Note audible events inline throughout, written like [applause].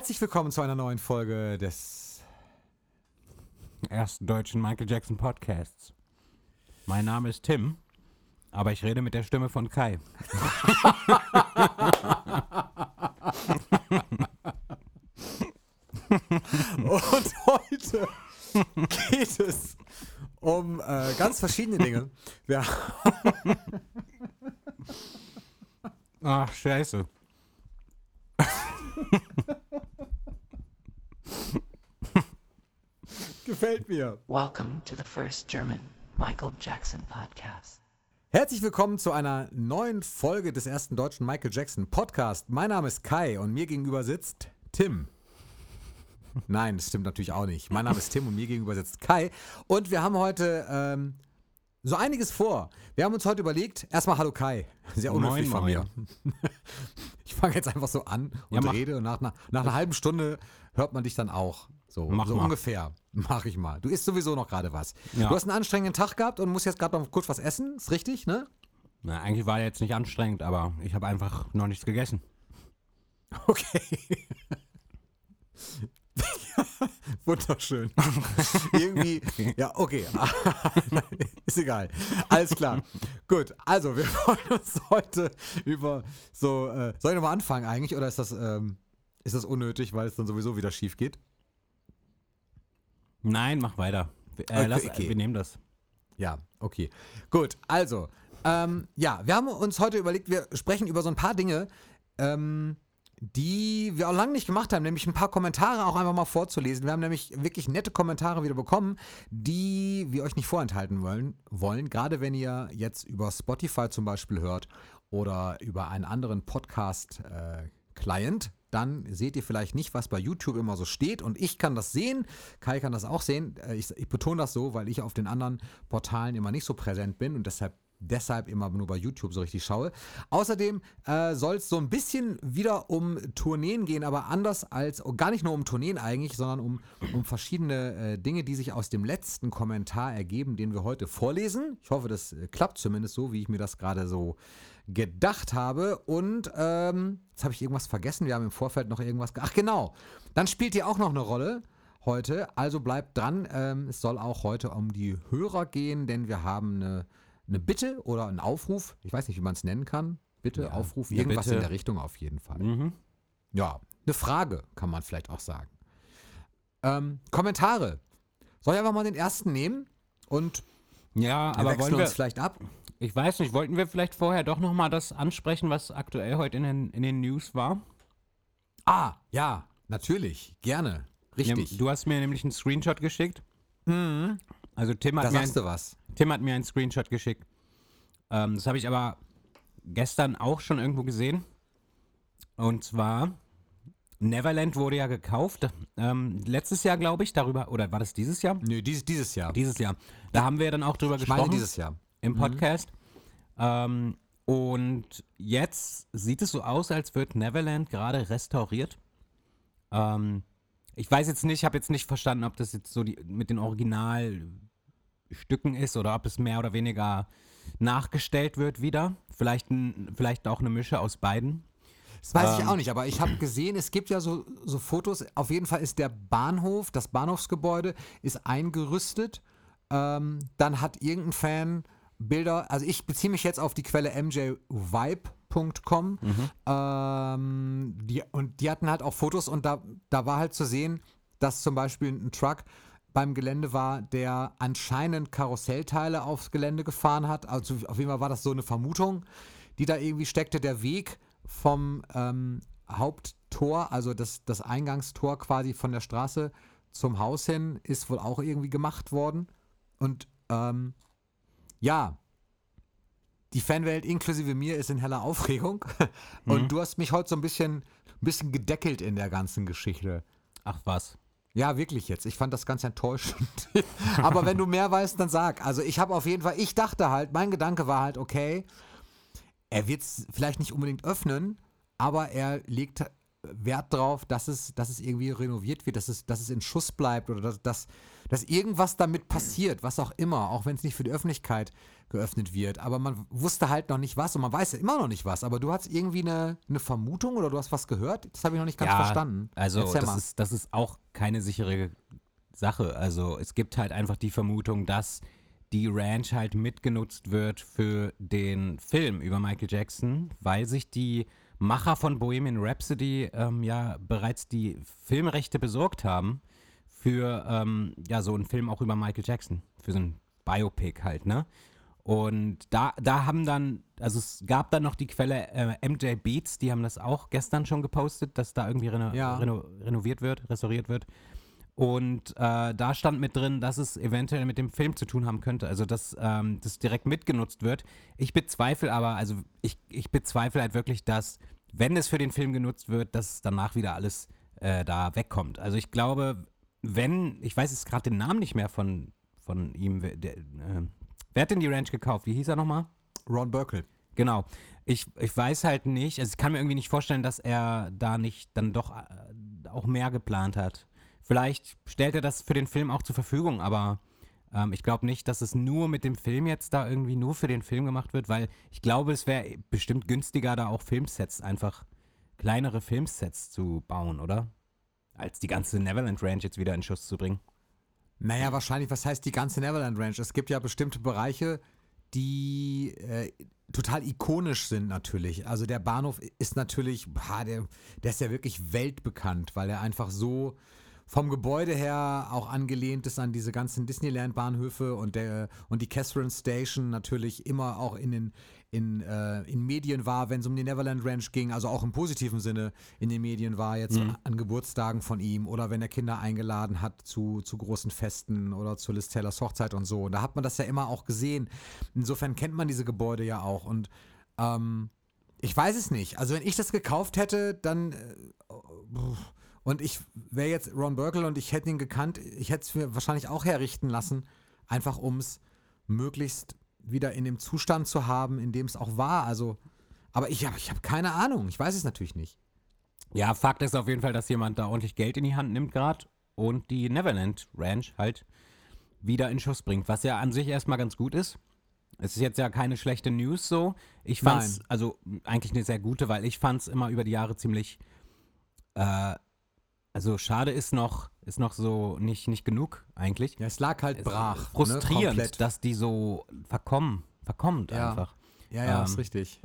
Herzlich willkommen zu einer neuen Folge des ersten deutschen Michael Jackson Podcasts. Mein Name ist Tim, aber ich rede mit der Stimme von Kai. Und heute geht es um äh, ganz verschiedene Dinge. Wir, Ach, scheiße. [laughs] gefällt mir. Welcome to the first German Michael Jackson podcast. Herzlich willkommen zu einer neuen Folge des ersten deutschen Michael Jackson Podcast. Mein Name ist Kai und mir gegenüber sitzt Tim. Nein, das stimmt natürlich auch nicht. Mein Name ist Tim und mir gegenüber sitzt Kai. Und wir haben heute ähm, so einiges vor. Wir haben uns heute überlegt, erstmal Hallo Kai. Sehr unhöflich von mir. [laughs] Ich fange jetzt einfach so an und Ja, rede und nach, einer- nach einer halben Stunde hört man dich dann auch. So, Mach so mal. ungefähr. Mach ich mal. Du isst sowieso noch gerade was. Ja. Du hast einen anstrengenden Tag gehabt und musst jetzt gerade noch kurz was essen. Ist richtig, ne? Na, eigentlich war er jetzt nicht anstrengend, aber ich habe einfach noch nichts gegessen. [laughs] Okay. Wunderschön. [laughs] Irgendwie, ja, okay. [laughs] Ist egal. Alles klar. Gut, also wir [laughs] wollen uns heute über so, äh, soll ich nochmal anfangen eigentlich oder ist das, ähm, ist das unnötig, weil es dann sowieso wieder schief geht? Nein, mach weiter. Wir- Äh, Okay, lass, okay. Wir nehmen das. Ja, okay. Gut, also, ähm, ja, wir haben uns heute überlegt, wir sprechen über so ein paar Dinge, ähm, die wir auch lange nicht gemacht haben, nämlich ein paar Kommentare auch einfach mal vorzulesen. Wir haben nämlich wirklich nette Kommentare wieder bekommen, die wir euch nicht vorenthalten wollen, wollen. Gerade wenn ihr jetzt über Spotify zum Beispiel hört oder über einen anderen Podcast-Client, dann seht ihr vielleicht nicht, was bei YouTube immer so steht. Und ich kann das sehen, Kai kann das auch sehen. Äh, Ich, ich betone das so, weil ich auf den anderen Portalen immer nicht so präsent bin und deshalb deshalb immer nur bei YouTube so richtig schaue. Außerdem äh, soll es so ein bisschen wieder um Tourneen gehen, aber anders als, oh, gar nicht nur um Tourneen eigentlich, sondern um, um verschiedene äh, Dinge, die sich aus dem letzten Kommentar ergeben, den wir heute vorlesen. Ich hoffe, das äh, klappt zumindest so, wie ich mir das gerade so gedacht habe. Und ähm, jetzt habe ich irgendwas vergessen. Wir haben im Vorfeld noch irgendwas. ge- Ach genau, dann spielt ihr auch noch eine Rolle heute. Also bleibt dran. Ähm, es soll auch heute um die Hörer gehen, denn wir haben eine, eine Bitte oder einen Aufruf. Ich weiß nicht, wie man es nennen kann. Bitte, Ja, Aufruf, irgendwas Bitte. in der Richtung auf jeden Fall. Mhm. Ja, eine Frage kann man vielleicht auch sagen. Ähm, Kommentare. Soll ich einfach mal den ersten nehmen und Ja, aber wollen wir, uns vielleicht ab? ich weiß nicht, wollten wir vielleicht vorher doch nochmal das ansprechen, was aktuell heute in den, in den News war? Ah, ja, natürlich, gerne. Richtig. Ja, Du hast mir nämlich einen Screenshot geschickt. Also Tim hat, da mir ein, was. Tim hat mir einen Screenshot geschickt. Ähm, das habe ich aber gestern auch schon irgendwo gesehen. Und zwar, Neverland wurde ja gekauft. Ähm, letztes Jahr, glaube ich, darüber, oder war das dieses Jahr? Nö, dieses, dieses Jahr. Dieses Jahr. Da haben wir ja dann auch drüber ich meine gesprochen dieses Jahr. im Podcast. Ähm, und jetzt sieht es so aus, als wird Neverland gerade restauriert. Ähm, ich weiß jetzt nicht, ich habe jetzt nicht verstanden, ob das jetzt so die, mit den Originalstücken ist oder ob es mehr oder weniger nachgestellt wird wieder. Vielleicht, ein, vielleicht auch eine Mische aus beiden. Das weiß Ähm. ich auch nicht, aber ich habe gesehen, es gibt ja so, so Fotos. Auf jeden Fall ist der Bahnhof, das Bahnhofsgebäude, ist eingerüstet. Ähm, dann hat irgendein Fan Bilder, also ich beziehe mich jetzt auf die Quelle mjvibe.com. Ähm, die, und die hatten halt auch Fotos und da, da war halt zu sehen, dass zum Beispiel ein Truck beim Gelände war, der anscheinend Karussellteile aufs Gelände gefahren hat. Also auf jeden Fall war das so eine Vermutung, die da irgendwie steckte. Der Weg vom ähm, Haupttor, also das, das Eingangstor quasi von der Straße zum Haus hin, ist wohl auch irgendwie gemacht worden. Und ähm, ja, die Fanwelt inklusive mir ist in heller Aufregung. [laughs] Und du hast mich heute so ein bisschen, ein bisschen gedeckelt in der ganzen Geschichte. Ach was. Ja, wirklich jetzt. Ich fand das ganz enttäuschend. [laughs] Aber wenn du mehr weißt, dann sag. Also ich habe auf jeden Fall, ich dachte halt, mein Gedanke war halt, okay, er wird es vielleicht nicht unbedingt öffnen, aber er legt Wert drauf, dass es, dass es irgendwie renoviert wird, dass es, dass es in Schuss bleibt oder dass, dass, dass irgendwas damit passiert, was auch immer, auch wenn es nicht für die Öffentlichkeit geöffnet wird. Aber man wusste halt noch nicht was und man weiß ja immer noch nicht was. Aber du hast irgendwie eine, eine Vermutung oder du hast was gehört? Das habe ich noch nicht ganz verstanden. Also Erzähl das mal. ist, das ist auch keine sichere Sache. Also es gibt halt einfach die Vermutung, dass die Ranch halt mitgenutzt wird für den Film über Michael Jackson, weil sich die Macher von Bohemian Rhapsody ähm, ja bereits die Filmrechte besorgt haben für ähm, ja so einen Film auch über Michael Jackson, für so ein Biopic halt, ne? Und da, da haben dann, also es gab dann noch die Quelle äh, MJ Beats, die haben das auch gestern schon gepostet, dass da irgendwie reno Ja. reno renoviert wird, restauriert wird. Und äh, da stand mit drin, dass es eventuell mit dem Film zu tun haben könnte. Also, dass ähm, das direkt mitgenutzt wird. Ich bezweifle aber, also ich, ich bezweifle halt wirklich, dass, wenn es für den Film genutzt wird, dass danach wieder alles äh, da wegkommt. Also ich glaube, wenn, ich weiß jetzt gerade den Namen nicht mehr von, von ihm, der, äh, wer hat denn die Ranch gekauft? Wie hieß er nochmal? Ron Burkle. Genau. Ich, ich weiß halt nicht, also ich kann mir irgendwie nicht vorstellen, dass er da nicht dann doch äh, auch mehr geplant hat. Vielleicht stellt er das für den Film auch zur Verfügung, aber ähm, ich glaube nicht, dass es nur mit dem Film jetzt da irgendwie nur für den Film gemacht wird, weil ich glaube, es wäre bestimmt günstiger, da auch Filmsets, einfach kleinere Filmsets zu bauen, oder? Als die ganze Neverland Ranch jetzt wieder in Schuss zu bringen. Naja, wahrscheinlich, was heißt die ganze Neverland Ranch? Es gibt ja bestimmte Bereiche, die äh, total ikonisch sind natürlich. Also der Bahnhof ist natürlich, boah, der, der ist ja wirklich weltbekannt, weil er einfach so vom Gebäude her auch angelehnt ist an diese ganzen Disneyland-Bahnhöfe und und die Catherine Station natürlich immer auch in den in, äh, in Medien war, wenn es um die Neverland Ranch ging, also auch im positiven Sinne in den Medien war, jetzt an Geburtstagen von ihm oder wenn er Kinder eingeladen hat zu, zu großen Festen oder zu Liz Taylors Hochzeit und so. Und da hat man das ja immer auch gesehen. Insofern kennt man diese Gebäude ja auch. Und ähm, ich weiß es nicht. Also wenn ich das gekauft hätte, dann äh, und ich wäre jetzt Ron Burkle und ich hätte ihn gekannt, ich hätte es mir wahrscheinlich auch herrichten lassen, einfach um es möglichst wieder in dem Zustand zu haben, in dem es auch war. Also, aber ich habe ich hab keine Ahnung. Ich weiß es natürlich nicht. Ja, Fakt ist auf jeden Fall, dass jemand da ordentlich Geld in die Hand nimmt gerade und die Neverland Ranch halt wieder in Schuss bringt, was ja an sich erstmal ganz gut ist. Es ist jetzt ja keine schlechte News so. Ich fand's, Nein. also eigentlich eine sehr gute, weil ich fand's immer über die Jahre ziemlich, äh, also schade ist noch, ist noch so nicht, nicht genug eigentlich. Ja, es lag halt brach. ne? Frustrierend, Komplett. dass die so verkommen, verkommt Ja. einfach. Ja, ja, Ähm, ist richtig.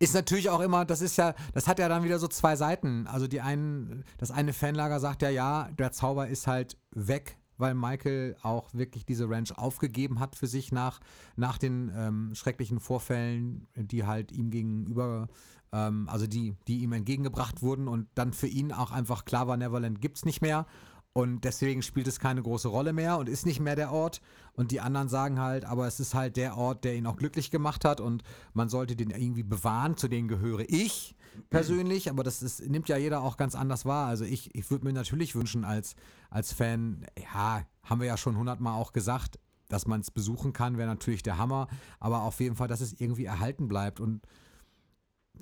Ist natürlich auch immer, das ist ja, das hat ja dann wieder so zwei Seiten. Also die einen, das eine Fanlager sagt ja, ja, der Zauber ist halt weg, weil Michael auch wirklich diese Ranch aufgegeben hat für sich nach, nach den ähm, schrecklichen Vorfällen, die halt ihm gegenüber, ähm, also die, die ihm entgegengebracht wurden und dann für ihn auch einfach klar war, Neverland gibt's nicht mehr. Und deswegen spielt es keine große Rolle mehr und ist nicht mehr der Ort. Und die anderen sagen halt, aber es ist halt der Ort, der ihn auch glücklich gemacht hat und man sollte den irgendwie bewahren. Zu denen gehöre ich persönlich, aber das ist, nimmt ja jeder auch ganz anders wahr. Also ich, ich würde mir natürlich wünschen als, als Fan, ja, haben wir ja schon hundertmal auch gesagt, dass man es besuchen kann, wäre natürlich der Hammer. Aber auf jeden Fall, dass es irgendwie erhalten bleibt und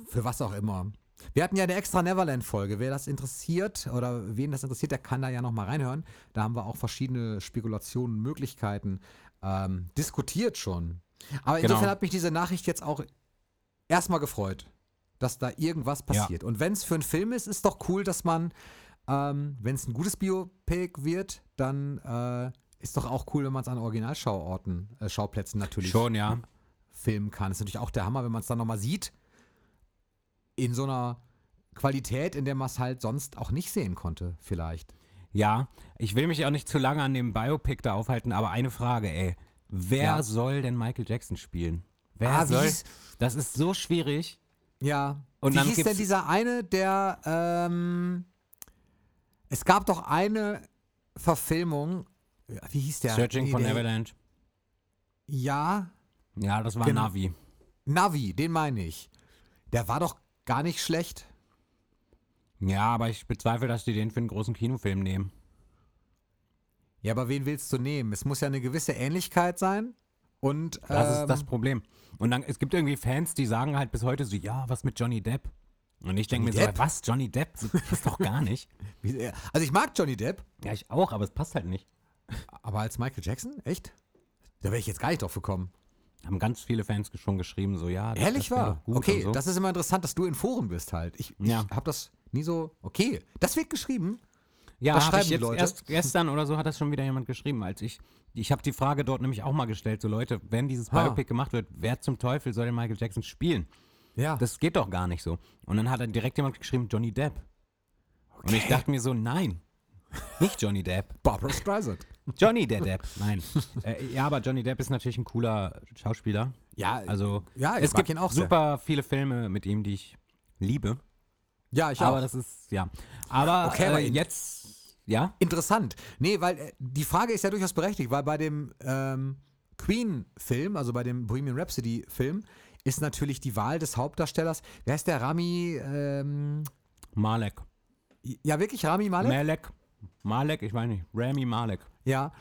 für was auch immer. Wir hatten ja eine extra Neverland-Folge. Wer das interessiert oder wen das interessiert, der kann da ja nochmal reinhören. Da haben wir auch verschiedene Spekulationen, Möglichkeiten ähm, diskutiert schon. Aber Genau. insofern hat mich diese Nachricht jetzt auch erstmal gefreut, dass da irgendwas passiert. Und wenn es für einen Film ist, ist doch cool, dass man, ähm, wenn es ein gutes Biopic wird, dann äh, ist doch auch cool, wenn man es an Originalschauorten, äh, Schauplätzen natürlich Schon, ja. filmen kann. Ist natürlich auch der Hammer, wenn man es dann nochmal sieht. In so einer Qualität, in der man es halt sonst auch nicht sehen konnte, vielleicht. Ja, ich will mich auch nicht zu lange an dem Biopic da aufhalten, aber eine Frage, ey. Wer Ja. soll denn Michael Jackson spielen? Wer Ah, soll? hieß- Das ist so schwierig. Ja. Und Wie dann hieß denn dieser eine, der, ähm, es gab doch eine Verfilmung, wie hieß der? Searching for Neverland. Ja, Ja, das war Genau. Navi. Navi, den meine ich. Der war doch gar nicht schlecht. Ja, aber ich bezweifle, dass die den für einen großen Kinofilm nehmen. Ja, aber wen willst du nehmen? Es muss ja eine gewisse Ähnlichkeit sein. Und Das ähm, ist das Problem. Und dann, es gibt irgendwie Fans, die sagen halt bis heute so, ja, was mit Johnny Depp? Und ich denke mir Johnny so, Depp? was, Johnny Depp? Das ist doch gar nicht. [laughs] äh, also ich mag Johnny Depp, Ja, ich auch, aber es passt halt nicht. aber als Michael Jackson? Echt? Da wäre ich jetzt gar nicht drauf gekommen. Haben ganz viele Fans schon geschrieben, so ja. das- Ehrlich das gut Okay, so. das ist immer interessant, dass du in Foren bist halt. Ich, ich Ja. habe das nie so. Okay, das wird geschrieben. Ja, hab schreiben ich die jetzt Leute? erst gestern oder so hat das schon wieder jemand geschrieben, als ich ich habe die Frage dort nämlich auch mal gestellt, so Leute, wenn dieses. Biopic gemacht wird, wer zum Teufel soll den Michael Jackson spielen? Ja. Das geht doch gar nicht so. Und dann hat dann direkt jemand geschrieben, Johnny Depp. Und ich Okay. dachte mir so, nein, nicht Johnny Depp. Barbara Streisand. Johnny der Depp, [laughs] nein. äh, ja, aber Johnny Depp ist natürlich ein cooler Schauspieler. Ja, Also ja, es gibt ihn auch sehr. super viele Filme mit ihm, die ich liebe. Ja, ich aber auch. das ist, ja. Aber, Okay, aber äh, in- jetzt, ja, Interessant. Nee, weil äh, die Frage ist ja durchaus berechtigt, weil bei dem ähm, Queen-Film, also bei dem Bohemian Rhapsody-Film, ist natürlich die Wahl des Hauptdarstellers. Wer ist der Rami? Ähm, Malek. ja, wirklich Rami Malek? Malek. Malek, ich weiß nicht. Rami Malek. Ja.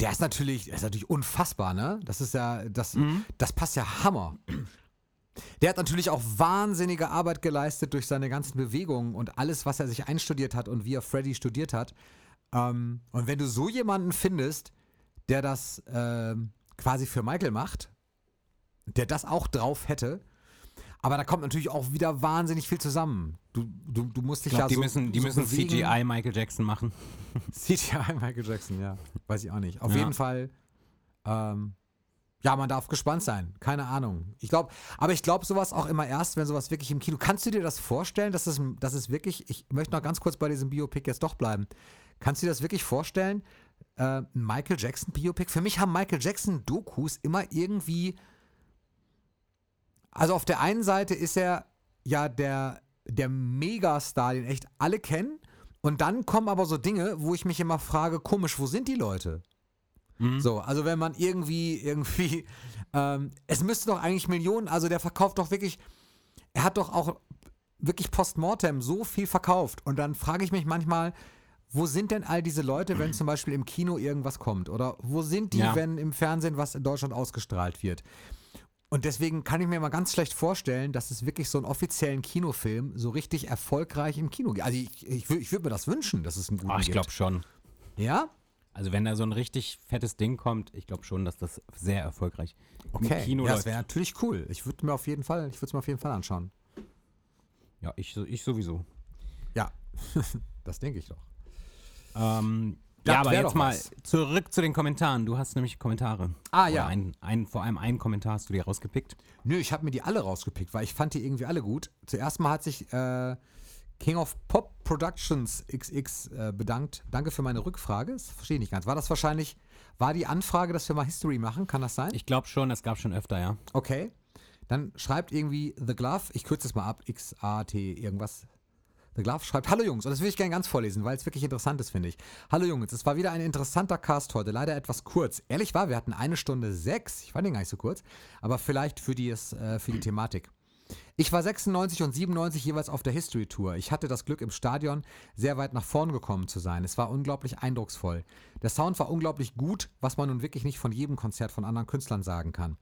Der ist natürlich, der ist natürlich unfassbar, ne? Das ist ja, das, das passt ja Hammer. Der hat natürlich auch wahnsinnige Arbeit geleistet durch seine ganzen Bewegungen und alles, was er sich einstudiert hat und wie er Freddy studiert hat. Ähm, und wenn du so jemanden findest, der das ähm, quasi für Michael macht, der das auch drauf hätte, aber da kommt natürlich auch wieder wahnsinnig viel zusammen. Du, du, du musst dich Ich glaube, ja die so, müssen, die so müssen bewegen. CGI Michael Jackson machen. [laughs] CGI Michael Jackson, ja. Weiß ich auch nicht. Auf Ja. jeden Fall, ähm, ja, man darf gespannt sein. Keine Ahnung. Ich glaube, aber ich glaube sowas auch immer erst, wenn sowas wirklich im Kino. Kannst du dir das vorstellen, dass es, dass es wirklich, ich möchte noch ganz kurz bei diesem Biopic jetzt doch bleiben. Kannst du dir das wirklich vorstellen? Äh, ein Michael Jackson Biopic? Für mich haben Michael Jackson Dokus immer irgendwie, also auf der einen Seite ist er ja der, der Megastar, den echt alle kennen. Und dann kommen aber so Dinge, wo ich mich immer frage, komisch, wo sind die Leute? Mhm. So, also wenn man irgendwie, irgendwie, [laughs] ähm, es müsste doch eigentlich Millionen, also der verkauft doch wirklich, er hat doch auch wirklich postmortem so viel verkauft. Und dann frage ich mich manchmal, wo sind denn all diese Leute, wenn zum Beispiel im Kino irgendwas kommt? Oder wo sind die, Ja. wenn im Fernsehen was in Deutschland ausgestrahlt wird? Und deswegen kann ich mir mal ganz schlecht vorstellen, dass es wirklich so einen offiziellen Kinofilm so richtig erfolgreich im Kino gibt. Also ich, ich, ich würde mir das wünschen, dass es einen guten Ah, ich glaube schon. Ja? Also wenn da so ein richtig fettes Ding kommt, ich glaube schon, dass das sehr erfolgreich im Kino ja, das läuft. wäre natürlich cool. Ich würde mir auf jeden Fall, ich würde es mir auf jeden Fall anschauen. Ja, ich, ich sowieso. Ja, [laughs] das denke ich doch. Ähm, Das ja, aber jetzt mal was. zurück zu den Kommentaren. Du hast nämlich Kommentare. Ah, Oder ja. Ein, ein, vor allem einen Kommentar hast du dir rausgepickt. Nö, ich habe mir die alle rausgepickt, weil ich fand die irgendwie alle gut. Zuerst mal hat sich äh, King of Pop Productions XX äh, bedankt. Danke für meine Rückfrage. Das verstehe ich nicht ganz. War das wahrscheinlich, war die Anfrage, dass wir mal History machen? Kann das sein? Ich glaube schon, es gab schon öfter, ja. Okay. Dann schreibt irgendwie The Glove, ich kürze es mal ab, X-A-T irgendwas. The Glove schreibt, hallo Jungs, und das will ich gerne ganz vorlesen, weil es wirklich interessant ist, finde ich. Hallo Jungs, es war wieder ein interessanter Cast heute, leider etwas kurz. Ehrlich war, wir hatten eine Stunde sechs, ich fand den gar nicht so kurz, aber vielleicht für die, äh, für die Thematik. Ich war 96 und 97 jeweils auf der History Tour. Ich hatte das Glück, im Stadion sehr weit nach vorn gekommen zu sein. Es war unglaublich eindrucksvoll. Der Sound war unglaublich gut, was man nun wirklich nicht von jedem Konzert von anderen Künstlern sagen kann.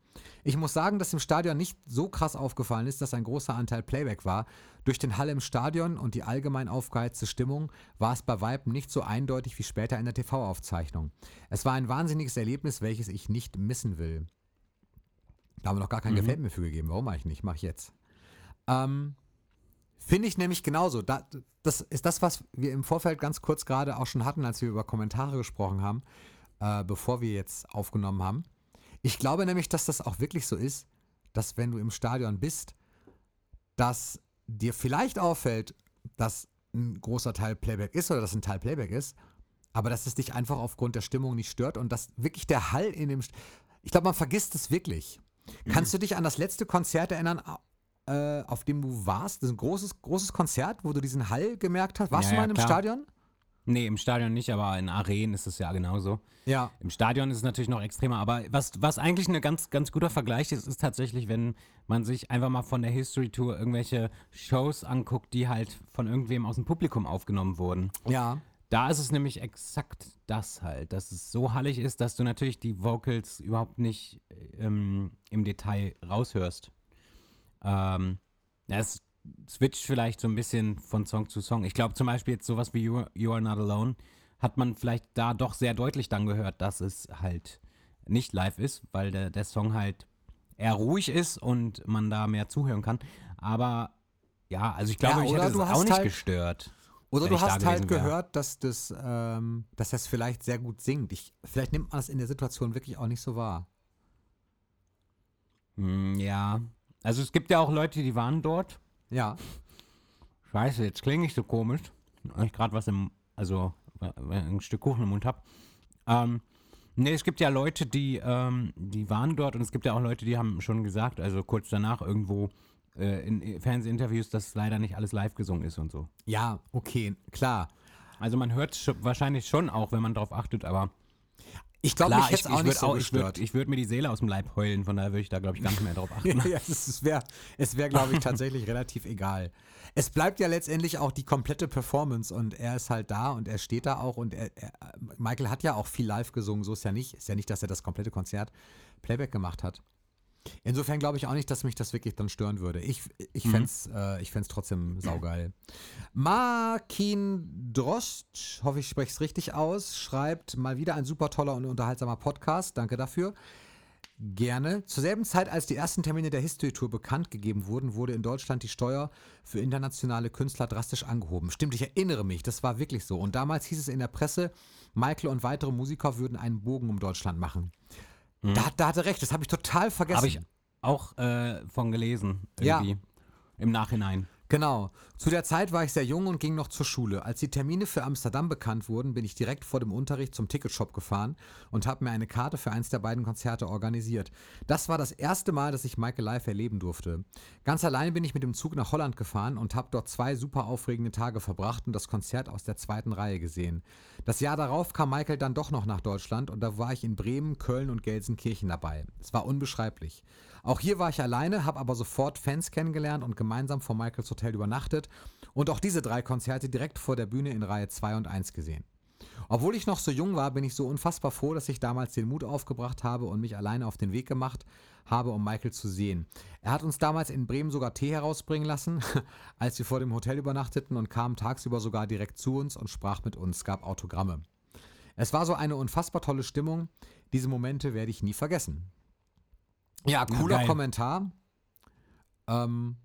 Ich muss sagen, dass im Stadion nicht so krass aufgefallen ist, dass ein großer Anteil Playback war. Durch den Hall im Stadion und die allgemein aufgeheizte Stimmung war es bei Weitem nicht so eindeutig wie später in der TV-Aufzeichnung. Es war ein wahnsinniges Erlebnis, welches ich nicht missen will. Da haben wir noch gar kein Gefällt mir für gegeben. Warum mache ich nicht? Mache ich jetzt. Ähm, Finde ich nämlich genauso. Da, das ist das, was wir im Vorfeld ganz kurz gerade auch schon hatten, als wir über Kommentare gesprochen haben, äh, bevor wir jetzt aufgenommen haben. Ich glaube nämlich, dass das auch wirklich so ist, dass wenn du im Stadion bist, dass dir vielleicht auffällt, dass ein großer Teil Playback ist oder dass ein Teil Playback ist, aber dass es dich einfach aufgrund der Stimmung nicht stört und dass wirklich der Hall in dem. St ich glaube, man vergisst es wirklich. Kannst du dich an das letzte Konzert erinnern, äh, auf dem du warst? Das ist ein großes, großes Konzert, wo du diesen Hall gemerkt hast. Warst Ja, du mal in einem klar. Stadion? Nee, im Stadion nicht, aber in Arenen ist es ja genauso. Ja. Im Stadion ist es natürlich noch extremer, aber was, was eigentlich ein ganz, ganz guter Vergleich ist, ist tatsächlich, wenn man sich einfach mal von der History Tour irgendwelche Shows anguckt, die halt von irgendwem aus dem Publikum aufgenommen wurden. Ja. Da ist es nämlich exakt das halt, dass es so hallig ist, dass du natürlich die Vocals überhaupt nicht ähm, im Detail raushörst. Ähm, es switcht vielleicht so ein bisschen von Song zu Song. Ich glaube zum Beispiel jetzt sowas wie you, you Are Not Alone hat man vielleicht da doch sehr deutlich dann gehört, dass es halt nicht live ist, weil der, der Song halt eher ruhig ist und man da mehr zuhören kann. Aber ja, also ich glaube, Ja, oder hätte es auch nicht halt- gestört. Oder du ich hast halt wäre. gehört, dass das, ähm, dass das vielleicht sehr gut singt. Ich, vielleicht nimmt man das in der Situation wirklich auch nicht so wahr. Hm, ja. Also es gibt ja auch Leute, die waren dort. Ja. Scheiße, jetzt klinge ich so komisch. Weil ich gerade was im, also äh, ein Stück Kuchen im Mund habe. Ähm, nee, es gibt ja Leute, die, ähm, die waren dort und es gibt ja auch Leute, die haben schon gesagt, also kurz danach irgendwo äh, in Fernsehinterviews, dass leider nicht alles live gesungen ist und so. Ja, okay, klar. Also man hört es wahrscheinlich schon auch, wenn man drauf achtet, aber Ich glaube, jetzt ich, auch ich würde so ich würd, gestört. ich würd mir die Seele aus dem Leib heulen, von daher würde ich da, glaube ich, gar nicht mehr drauf achten. [laughs] ja, es es wäre, es wär, glaube ich, tatsächlich [laughs] relativ egal. Es bleibt ja letztendlich auch die komplette Performance und er ist halt da und er steht da auch und er, er, Michael hat ja auch viel live gesungen, so ist ja nicht. Ist ja nicht, dass er das komplette Konzert Playback gemacht hat. Insofern glaube ich auch nicht, dass mich das wirklich dann stören würde. Ich, ich Mhm. fände es äh, ich fänd's trotzdem saugeil. Markin Drost, hoffe ich spreche es richtig aus, schreibt mal wieder ein super toller und unterhaltsamer Podcast. Danke dafür. Gerne. Zur selben Zeit, als die ersten Termine der History Tour bekannt gegeben wurden, wurde in Deutschland die Steuer für internationale Künstler drastisch angehoben. Stimmt, ich erinnere mich, das war wirklich so. Und damals hieß es in der Presse, Michael und weitere Musiker würden einen Bogen um Deutschland machen. Da, da hat er recht, das habe ich total vergessen. Habe ich auch äh, von gelesen, Ja. irgendwie. Im Nachhinein. Genau. Zu der Zeit war ich sehr jung und ging noch zur Schule. Als die Termine für Amsterdam bekannt wurden, bin ich direkt vor dem Unterricht zum Ticketshop gefahren und habe mir eine Karte für eins der beiden Konzerte organisiert. Das war das erste Mal, dass ich Michael live erleben durfte. Ganz allein bin ich mit dem Zug nach Holland gefahren und habe dort zwei super aufregende Tage verbracht und das Konzert aus der zweiten Reihe gesehen. Das Jahr darauf kam Michael dann doch noch nach Deutschland und da war ich in Bremen, Köln und Gelsenkirchen dabei. Es war unbeschreiblich. Auch hier war ich alleine, habe aber sofort Fans kennengelernt und gemeinsam vor Michaels Hotel übernachtet und auch diese drei Konzerte direkt vor der Bühne in Reihe 2 und 1 gesehen. Obwohl ich noch so jung war, bin ich so unfassbar froh, dass ich damals den Mut aufgebracht habe und mich alleine auf den Weg gemacht habe, um Michael zu sehen. Er hat uns damals in Bremen sogar Tee herausbringen lassen, [laughs] als wir vor dem Hotel übernachteten und kam tagsüber sogar direkt zu uns und sprach mit uns, gab Autogramme. Es war so eine unfassbar tolle Stimmung. Diese Momente werde ich nie vergessen. Ja, cooler geil. Kommentar. Ähm,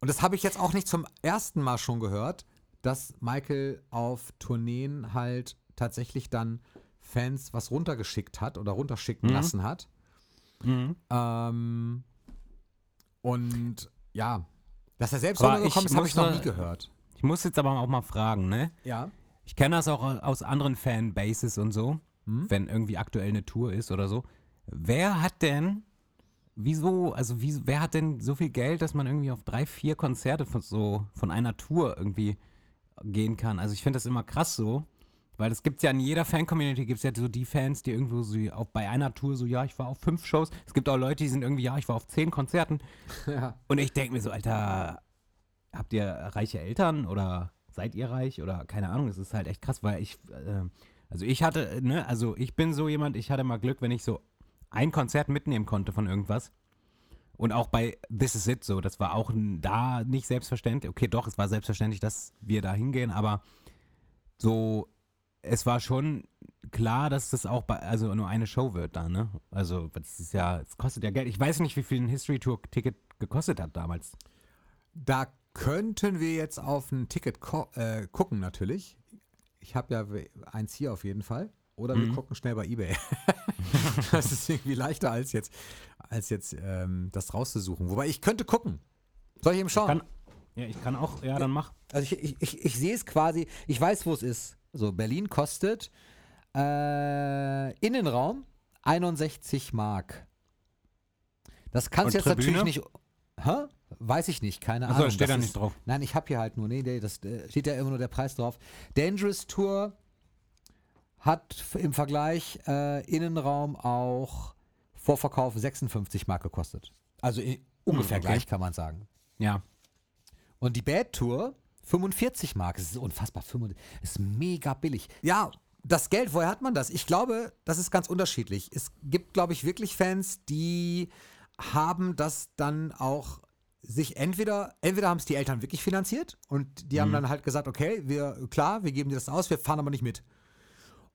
und das habe ich jetzt auch nicht zum ersten Mal schon gehört, dass Michael auf Tourneen halt tatsächlich dann Fans was runtergeschickt hat oder runterschicken Mhm. lassen hat. Mhm. Ähm, und ja, dass er selbst runtergekommen ist, habe ich noch nie gehört. Ich muss jetzt aber auch mal fragen, ne? Ja. Ich kenne das auch aus anderen Fanbases und so, Hm? wenn irgendwie aktuell eine Tour ist oder so. Wer hat denn, wieso, also wie, wer hat denn so viel Geld, dass man irgendwie auf drei, vier Konzerte von so, von einer Tour irgendwie gehen kann? Also ich finde das immer krass so, weil es gibt ja in jeder Fan-Community gibt es ja so die Fans, die irgendwo so auf, bei einer Tour so, ja, ich war auf fünf Shows. Es gibt auch Leute, die sind irgendwie, ja, ich war auf zehn Konzerten. [laughs] ja. Und ich denke mir so, Alter, habt ihr reiche Eltern oder seid ihr reich oder keine Ahnung, das ist halt echt krass, weil ich, äh, also ich hatte, ne, also ich bin so jemand, ich hatte mal Glück, wenn ich so ein Konzert mitnehmen konnte von irgendwas. Und auch bei This Is It so, das war auch da nicht selbstverständlich. Okay, doch, es war selbstverständlich, dass wir da hingehen, aber so, es war schon klar, dass das auch bei, also nur eine Show wird da, ne? Also, das ist ja, es kostet ja Geld. Ich weiß nicht, wie viel ein History Tour Ticket gekostet hat damals. Da könnten wir jetzt auf ein Ticket äh, gucken, natürlich. Ich habe ja eins hier auf jeden Fall. Oder wir Mhm. gucken schnell bei eBay. [laughs] das ist irgendwie leichter als jetzt, als jetzt ähm, das rauszusuchen. Wobei ich könnte gucken. Soll ich eben schauen? Kann, ja, ich kann auch, ja, dann mach. Also ich, ich, ich, ich sehe es quasi, ich weiß, wo es ist. So, Berlin kostet äh, Innenraum 61 Mark. Das kannst du jetzt natürlich Tribüne? nicht. Hä? Weiß ich nicht, keine Achso, Ahnung. steht Das da ist- nicht drauf. Nein, ich habe hier halt nur, nee, nee, das äh, steht ja immer nur der Preis drauf. Dangerous Tour hat im Vergleich äh, Innenraum auch Vorverkauf 56 Mark gekostet. Also ungefähr okay. gleich kann man sagen. Ja. Und die Bad Tour 45 Mark. Das ist unfassbar. 45 Das ist mega billig. Ja, das Geld, woher hat man das? Ich glaube, das ist ganz unterschiedlich. Es gibt, glaube ich, wirklich Fans, die haben das dann auch sich entweder, entweder haben es die Eltern wirklich finanziert und die haben dann halt gesagt, okay, wir, klar, wir geben dir das aus, wir fahren aber nicht mit.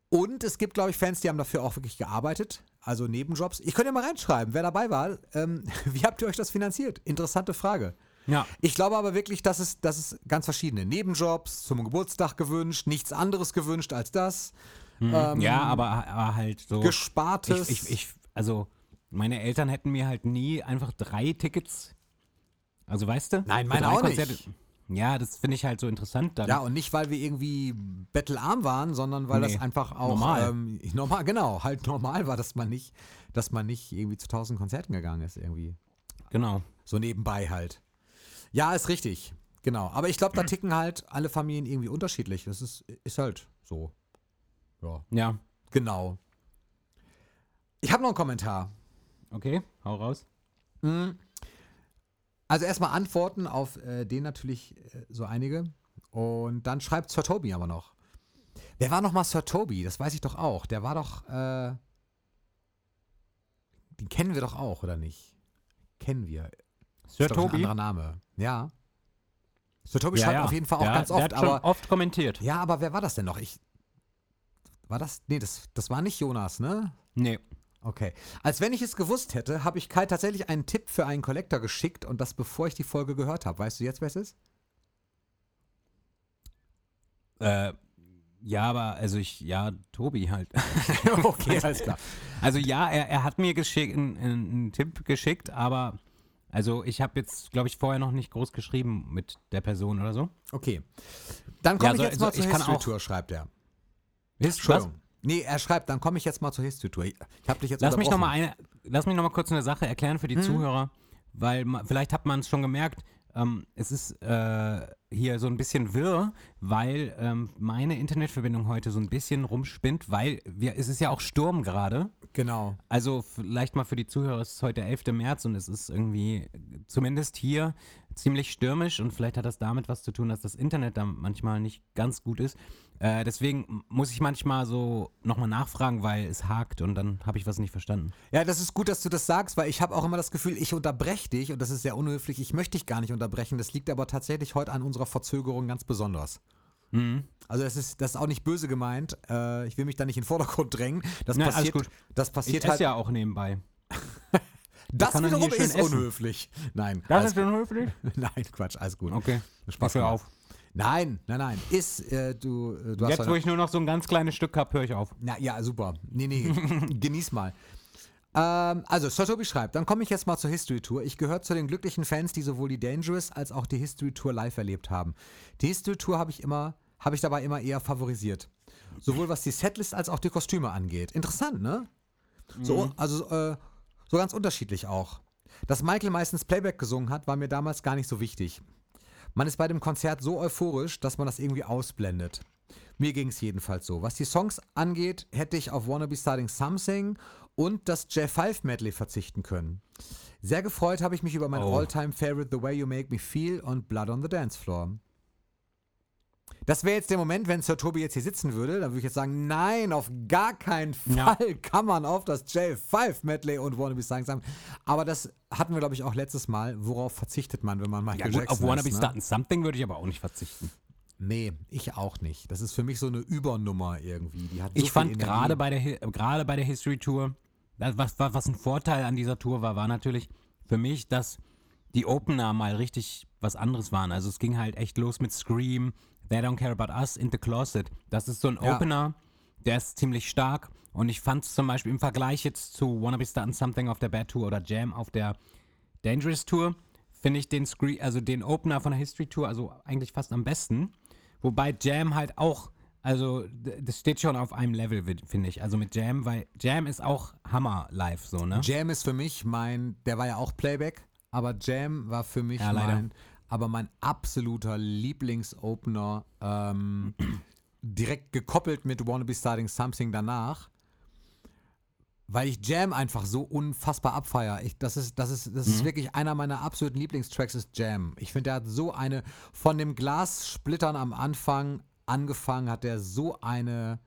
Und es gibt, glaube ich, Fans, die haben dafür auch wirklich gearbeitet, also Nebenjobs. Ich könnte ja mal reinschreiben, wer dabei war. Ähm, [laughs] wie habt ihr euch das finanziert? Interessante Frage. Ja. Ich glaube aber wirklich, dass es, dass es ganz verschiedene Nebenjobs, zum Geburtstag gewünscht, nichts anderes gewünscht als das. Ähm, ja, aber, aber halt so. Gespartes. Ich, ich, ich, also, meine Eltern hätten mir halt nie einfach drei Tickets. Also, weißt du? Nein, meine auch nicht. Ja, das finde ich halt so interessant dann. Ja, und nicht, weil wir irgendwie bettelarm waren, sondern weil Nee, das einfach auch normal. Ähm, [laughs] normal, genau, halt normal war, dass man nicht, dass man nicht irgendwie zu tausend Konzerten gegangen ist, irgendwie. Genau. So nebenbei halt. Ja, ist richtig. Genau. Aber ich glaube, da [clears throat] ticken halt alle Familien irgendwie unterschiedlich. Das ist, ist halt so. Ja. Ja. Genau. Ich habe noch einen Kommentar. Okay, hau raus. Also erstmal Antworten auf äh, den natürlich äh, so einige. Und dann schreibt Sir Toby aber noch. Wer war noch mal Sir Toby? Das weiß ich doch auch. Der war doch, äh, den kennen wir doch auch, oder nicht? Kennen wir. Sir Ist doch Ein anderer Name. Ja. Sir Toby Ja, schreibt ja. auf jeden Fall auch der, ganz der oft, hat schon aber oft kommentiert. ja, aber wer war das denn noch? Ich war das? Nee, das, das war nicht Jonas, ne? Nee. Okay. Als wenn ich es gewusst hätte, habe ich Kai tatsächlich einen Tipp für einen Collector geschickt und das bevor ich die Folge gehört habe. Weißt du jetzt, wer es ist? Äh, ja, aber also ich, ja, Tobi halt. [laughs] [laughs] okay, alles klar. Also ja, er, er hat mir geschickt, einen, einen Tipp geschickt, aber also ich habe jetzt, glaube ich, vorher noch nicht groß geschrieben mit der Person oder so. Okay. Dann komme Ja, ich so- jetzt mal so- zur ich kann History auch- Tour, schreibt er. Entschuldigung. Nee, er schreibt, dann komme ich jetzt mal zur History Tour. Ich habe dich jetzt Lass mich noch mal eine, lass mich noch mal kurz eine Sache erklären für die Mhm. Zuhörer, weil vielleicht hat man es schon gemerkt. Ähm, es ist äh, hier so ein bisschen wirr, weil ähm, meine Internetverbindung heute so ein bisschen rumspinnt, weil wir, es ist ja auch Sturm gerade. Genau. Also vielleicht mal für die Zuhörer, es ist heute der 11. März und es ist irgendwie zumindest hier ziemlich stürmisch und vielleicht hat das damit was zu tun, dass das Internet da manchmal nicht ganz gut ist. Äh, deswegen muss ich manchmal so nochmal nachfragen, weil es hakt und dann habe ich was nicht verstanden. Ja, das ist gut, dass du das sagst, weil ich habe auch immer das Gefühl, ich unterbreche dich und das ist sehr unhöflich. Ich möchte dich gar nicht unterbrechen. Das liegt aber tatsächlich heute an unserer Verzögerung ganz besonders. Mhm. Also das ist, das ist auch nicht böse gemeint. Äh, ich will mich da nicht in den Vordergrund drängen. Das alles passiert, gut. das Ich passiert esse halt. ja auch nebenbei. [laughs] das wiederum ist essen. unhöflich. Nein, Das ist unhöflich? [laughs] nein, Quatsch, alles gut. Okay, Spaß hör auf. Nein, nein, nein. Ist, äh, du, äh, du hast Jetzt, wo ich nur noch so ein ganz kleines Stück habe, höre ich auf. Na ja, super. Nee, nee, [laughs] genieß mal. Ähm, also, Sir Toby schreibt, dann komme ich jetzt mal zur History Tour. Ich gehöre zu den glücklichen Fans, die sowohl die Dangerous als auch die History Tour live erlebt haben. Die History Tour habe ich immer, habe ich dabei immer eher favorisiert. Sowohl was die Setlist als auch die Kostüme angeht. Interessant, ne? So, also äh, so ganz unterschiedlich auch. Dass Michael meistens Playback gesungen hat, war mir damals gar nicht so wichtig. Man ist bei dem Konzert so euphorisch, dass man das irgendwie ausblendet. Mir ging es jedenfalls so. Was die Songs angeht, hätte ich auf Wanna Be Starting Something und das J5 Medley verzichten können. Sehr gefreut habe ich mich über mein Oh. All-Time Favorite The Way You Make Me Feel und Blood on the Dance Floor. Das wäre jetzt der Moment, wenn Sir Tobi jetzt hier sitzen würde, dann würde ich jetzt sagen, nein, auf gar keinen Fall Ja. kann man auf das J5 Medley und Wanna Be Starting Something. Aber das hatten wir, glaube ich, auch letztes Mal. Worauf verzichtet man, wenn man Michael Ja, gut, Jackson auf Wanna ist, Be ne? Starting Something würde ich aber auch nicht verzichten. Nee, ich auch nicht. Das ist für mich so eine Übernummer irgendwie. Die hat so Ich fand gerade bei der gerade bei der History Tour, was was ein Vorteil an dieser Tour war, war natürlich für mich, dass die Opener mal richtig was anderes waren. Also es ging halt echt los mit Scream, They Don't Care About Us, In the Closet. Das ist so ein Ja. Opener, der ist ziemlich stark und ich fand es zum Beispiel im Vergleich jetzt zu Wanna Be Starting Something auf der Bad Tour oder Jam auf der Dangerous Tour, finde ich den Screen, also den Opener von der History Tour, also eigentlich fast am besten. Wobei Jam halt auch, also das steht schon auf einem Level, finde ich. Also mit Jam, weil Jam ist auch Hammer live, so, ne? Jam ist für mich mein, der war ja auch Playback, aber Jam war für mich Ja, mein, aber mein absoluter Lieblingsopener, ähm, direkt gekoppelt mit Wanna Be Starting Something danach. Weil ich Jam einfach so unfassbar abfeier. Ich, das ist, das ist, das Mhm. ist wirklich einer meiner absoluten Lieblingstracks ist Jam. Ich finde, der hat so eine, von dem Glassplittern am Anfang angefangen, hat der so eine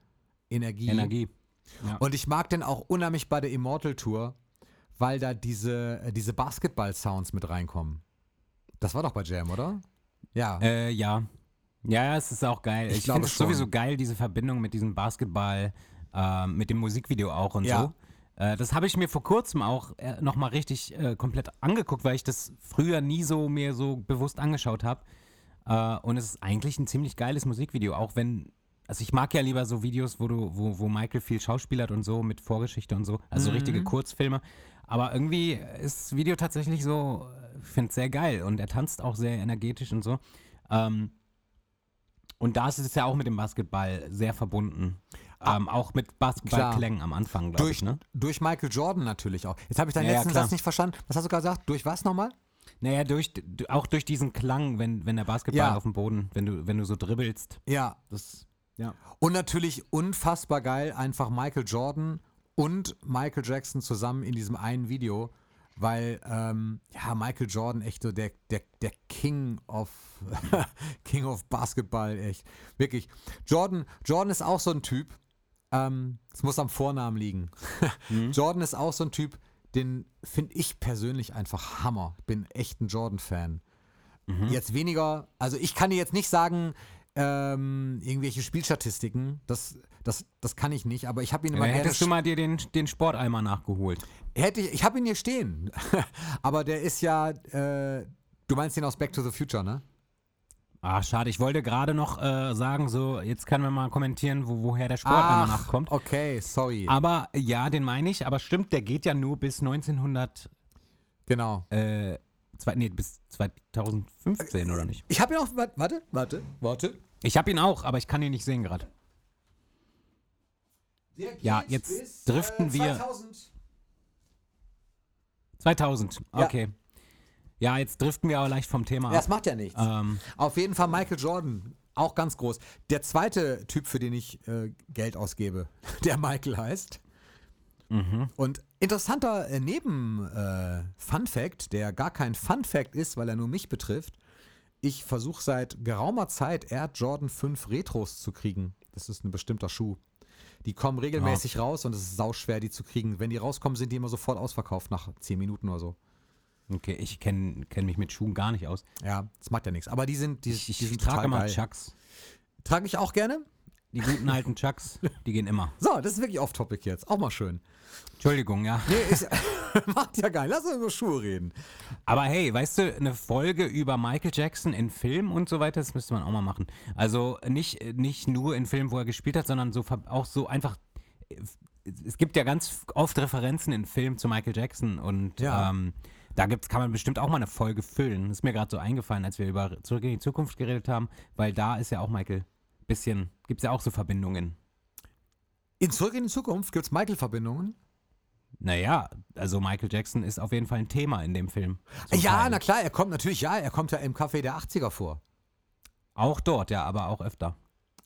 Energie. Energie. Ja. Und ich mag den auch unheimlich bei der Immortal Tour, weil da diese, äh, diese Basketball-Sounds mit reinkommen. Das war doch bei Jam, oder? Ja. Äh, ja. Ja, es ist auch geil. Ich Ich, finde es sowieso geil, diese Verbindung mit diesem Basketball, äh, mit dem Musikvideo auch und Ja. so. Äh, das habe ich mir vor kurzem auch äh, nochmal richtig äh, komplett angeguckt, weil ich das früher nie so mir so bewusst angeschaut habe. Äh, und es ist eigentlich ein ziemlich geiles Musikvideo, auch wenn, also ich mag ja lieber so Videos, wo du, wo, wo Michael viel schauspielert und so mit Vorgeschichte und so, also so richtige Kurzfilme. Aber irgendwie ist das Video tatsächlich so, äh, ich finde es sehr geil und er tanzt auch sehr energetisch und so. Ähm, und da ist es ja auch mit dem Basketball sehr verbunden. ähm, auch mit Basketballklängen am Anfang, glaube Durch, ich, ne? durch Michael Jordan natürlich auch. Jetzt habe ich deinen Ja, ja, letzten klar. Satz nicht verstanden. Was hast du gerade gesagt? Durch was nochmal? Naja, durch, auch durch diesen Klang, wenn, wenn der Basketball Ja. auf dem Boden, wenn du, wenn du so dribbelst. Ja. Das, ja. Und natürlich unfassbar geil, einfach Michael Jordan und Michael Jackson zusammen in diesem einen Video, weil ähm, ja, Michael Jordan echt so der, der, der King of [laughs] King of Basketball, echt. Wirklich. Jordan, Jordan ist auch so ein Typ, ähm, es muss am Vornamen liegen. [laughs] Jordan ist auch so ein Typ, den finde ich persönlich einfach Hammer. Bin echt ein Jordan-Fan. Jetzt weniger, also ich kann dir jetzt nicht sagen, ähm, irgendwelche Spielstatistiken, das, das, das kann ich nicht, aber ich habe ihn immer Ja, gerne. hättest du mal dir den, den Sporteimer nachgeholt. Hätte ich, ich habe ihn hier stehen, [laughs] aber der ist ja, äh, du meinst den aus Back to the Future, ne? Ah, schade. Ich wollte gerade noch äh, sagen, so, jetzt können wir mal kommentieren, wo, woher der Sporteimer nachkommt. okay, sorry. Aber ja, den meine ich, aber stimmt, der geht ja nur bis 1900, genau. äh, zwei, nee, bis 2015, oder nicht? Ich habe ihn auch, wa- warte, warte, warte. Ich habe ihn auch, aber ich kann ihn nicht sehen gerade. Ja, jetzt driften wir- 2000, Ja. okay. Ja, jetzt driften wir aber leicht vom Thema Ja, das ab. macht ja nichts. Ähm, Auf jeden Fall Michael Jordan, auch ganz groß. Der zweite Typ, für den ich äh, Geld ausgebe, [laughs] der Michael heißt. Und interessanter äh, Neben-Fun-Fact, der gar kein Fun-Fact ist, weil er nur mich betrifft. Ich versuche seit geraumer Zeit Air Jordan 5 Retros zu kriegen. Das ist ein bestimmter Schuh. Die kommen regelmäßig raus und es ist sauschwer, die zu kriegen. Wenn die rauskommen, sind die immer sofort ausverkauft nach 10 Minuten oder so. okay, ich kenne kenn mich mit Schuhen gar nicht aus. Ja, das macht ja nichts. Aber die sind, die, Ich, ich, die sind trage total immer geil. Chucks. Trage ich auch gerne. Die guten alten Chucks, die gehen immer. So, das ist wirklich off-topic jetzt. Auch mal schön. Entschuldigung, ja. Nee, ist, [laughs] macht ja geil. Lass uns über Schuhe reden. Aber hey, weißt du, eine Folge über Michael Jackson in Film und so weiter, das müsste man auch mal machen. Also nicht, nicht nur in Filmen, wo er gespielt hat, sondern so auch so einfach. Es gibt ja ganz oft Referenzen in Filmen zu Michael Jackson und Ja. ähm, da gibt's, kann man bestimmt auch mal eine Folge füllen. Das ist mir gerade so eingefallen, als wir über Zurück in die Zukunft geredet haben, weil da ist ja auch Michael bisschen, gibt es ja auch so Verbindungen. In Zurück in die Zukunft gibt es Michael-Verbindungen. Naja, also Michael Jackson ist auf jeden Fall ein Thema in dem Film. Zum Ja, Teil. na klar, er kommt natürlich, ja, er kommt ja im Café der 80er vor. Auch dort, ja, aber auch öfter.